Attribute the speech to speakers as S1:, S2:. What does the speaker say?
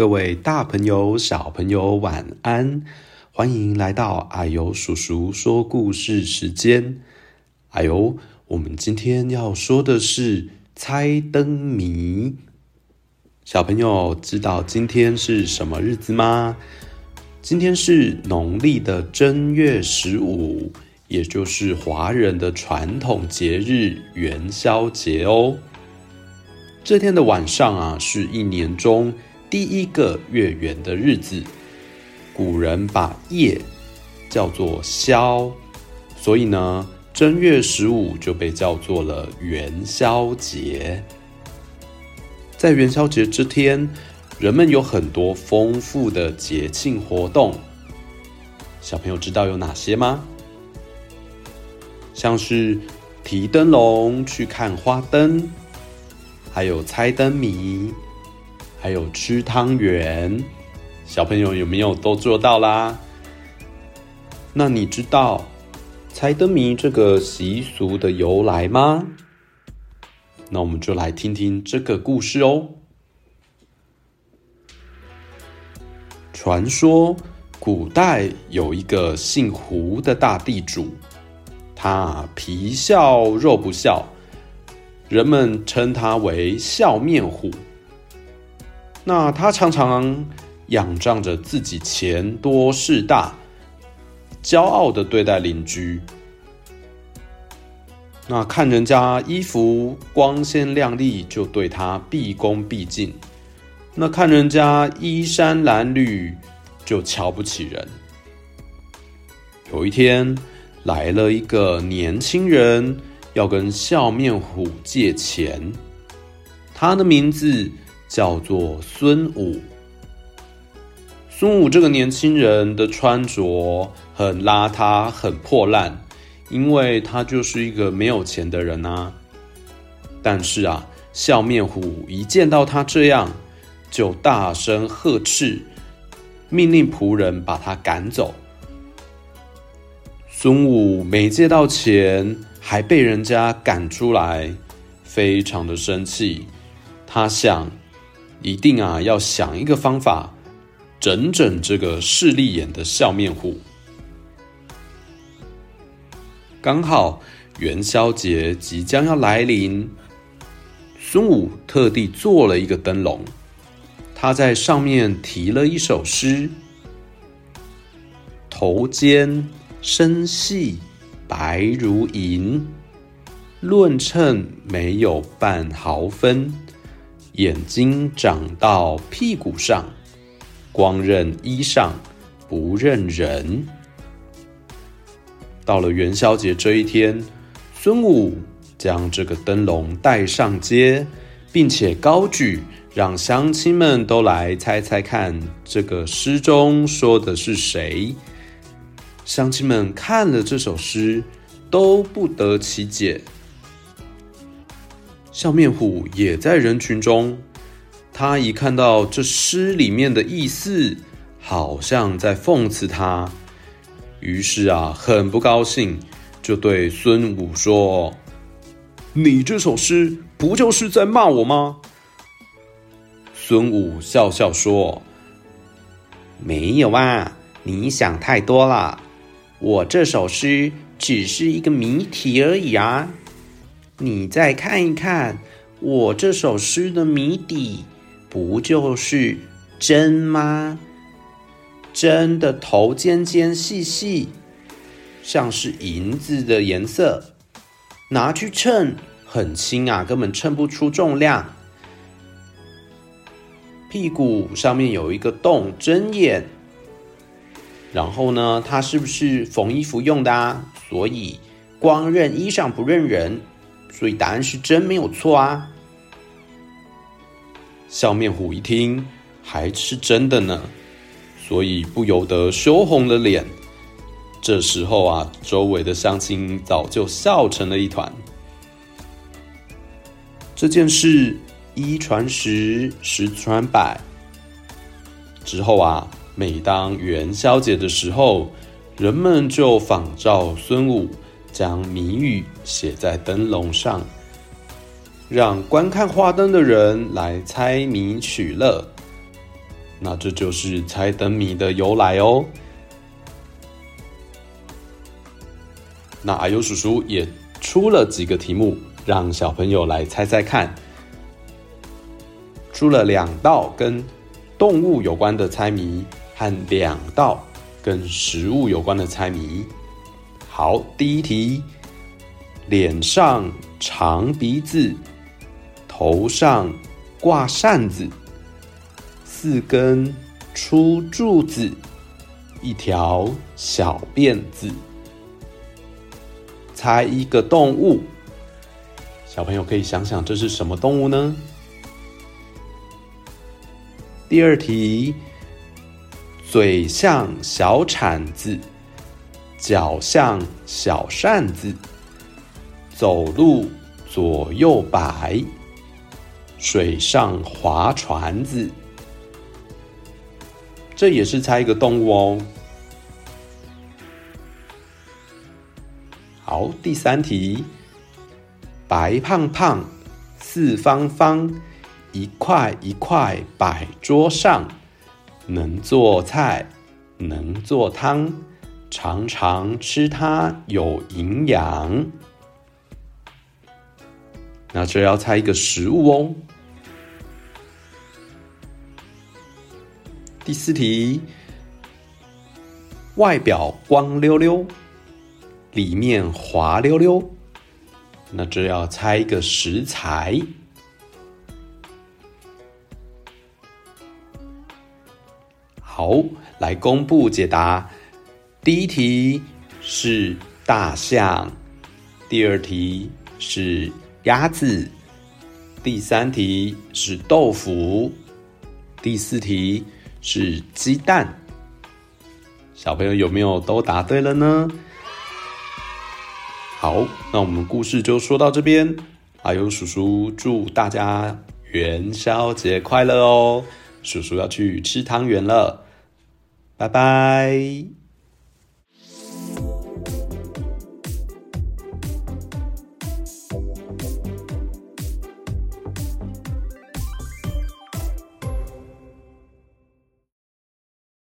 S1: 各位大朋友、小朋友，晚安！欢迎来到啊呦叔叔说故事时间。啊呦，我们今天要说的是猜灯谜。小朋友知道今天是什么日子吗？今天是农历的正月十五，也就是华人的传统节日元宵节哦。这天的晚上啊，是一年中第一个月圆的日子，古人把夜叫做宵，所以呢，正月十五就被叫做了元宵节。在元宵节这天，人们有很多丰富的节庆活动。小朋友知道有哪些吗？像是提灯笼去看花灯，还有猜灯谜。还有吃汤圆，小朋友有没有都做到啦？那你知道猜灯谜这个习俗的由来吗？那我们就来听听这个故事哦。传说古代有一个姓胡的大地主，他皮笑肉不笑，人们称他为笑面虎。那他常常仰仗着自己钱多势大，骄傲的对待邻居。那看人家衣服光鲜亮丽，就对他毕恭毕敬；那看人家衣衫褴褛，就瞧不起人。有一天，来了一个年轻人，要跟笑面虎借钱。他的名字。叫做孙武。孙武这个年轻人的穿着很邋遢、很破烂，因为他就是一个没有钱的人啊。但是啊，笑面虎一见到他这样，就大声呵斥，命令仆人把他赶走。孙武没借到钱，还被人家赶出来，非常的生气。他想。一定啊，要想一个方法，整整这个势利眼的笑面虎。刚好元宵节即将要来临，孙武特地做了一个灯笼，他在上面题了一首诗：“头尖身细白如银，论秤没有半毫分。”眼睛长到屁股上，光认衣裳不认人。到了元宵节这一天，孙武将这个灯笼带上街，并且高举，让乡亲们都来猜猜看，这个诗中说的是谁？乡亲们看了这首诗，都不得其解。笑面虎也在人群中，他一看到这诗里面的意思，好像在讽刺他，于是啊，很不高兴，就对孙武说：“你这首诗不就是在骂我吗？”孙武笑笑说：“没有啊，你想太多了，我这首诗只是一个谜题而已啊。”你再看一看我这首诗的谜底，不就是针吗？针的头尖尖细细，像是银子的颜色，拿去称很轻啊，根本称不出重量。屁股上面有一个洞，针眼。然后呢，它是不是缝衣服用的啊？所以光认衣裳不认人。所以答案是真没有错啊！笑面虎一听还是真的呢，所以不由得羞红了脸。这时候啊，周围的乡亲早就笑成了一团。这件事一传十，十传百。之后啊，每当元宵节的时候，人们就仿照孙武。将谜语写在灯笼上，让观看花灯的人来猜谜取乐。那这就是猜灯谜的由来哦。那啊呦叔叔也出了几个题目，让小朋友来猜猜看。出了两道跟动物有关的猜谜，和两道跟食物有关的猜谜。好，第一题：脸上长鼻子，头上挂扇子，四根粗柱子，一条小辫子。猜一个动物，小朋友可以想想这是什么动物呢？第二题，嘴像小铲子，脚像小扇子，走路左右摆，水上划船子。这也是猜一个动物哦。好，第三题，白胖胖，四方方，一块一块摆桌上，能做菜，能做汤，常常吃它有营养。那这要猜一个食物哦。第四题，外表光溜溜。里面滑溜溜，那这要猜一个食材。好，来公布解答。第一题是大象，第二题是鸭子，第三题是豆腐，第四题是鸡蛋。小朋友有没有都答对了呢？好，那我们故事就说到这边。啊呦叔叔祝大家元宵节快乐哦！叔叔要去吃汤圆了，拜拜。